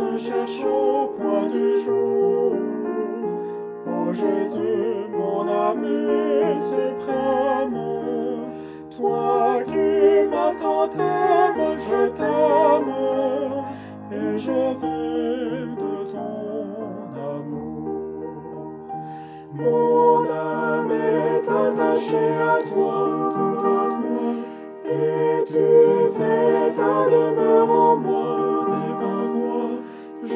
te cherche au point du jour. Ô Jésus, mon ami suprême, toi qui m'as tant aimé, je t'aime, et je veux de ton amour. Mon âme est attachée à toi, tout à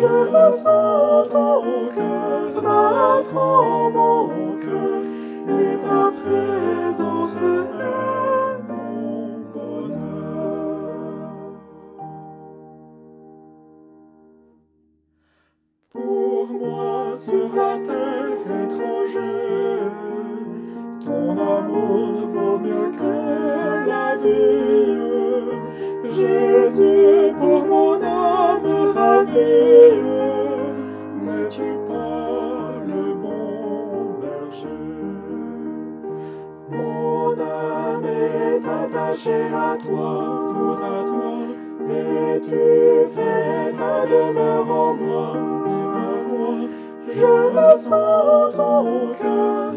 Je sens ton cœur battre en mon cœur, et ta présence est mon bonheur. Pour moi sur la terre étrangère, ton amour vaut mieux que la vie. Jésus, pour mon âme ravie, n'es-tu pas le bon berger? Mon âme est attachée à toi, tout à toi, et tu fais ta demeure en moi. Je sens ton cœur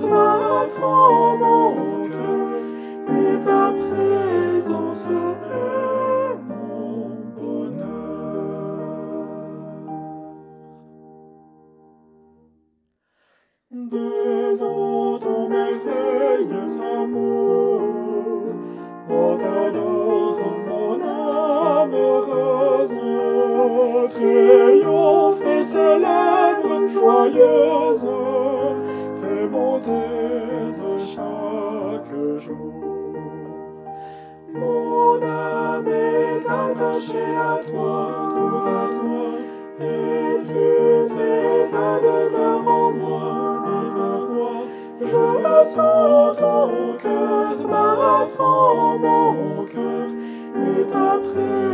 Devant ton merveilleux amour, on t'adore, mon âme heureuse, triomphe et célèbre, joyeuse, tes bontés de chaque jour. Mon âme est attachée à toi, tout à toi, et tu fais ta ton cœur battre en mon cœur, et présence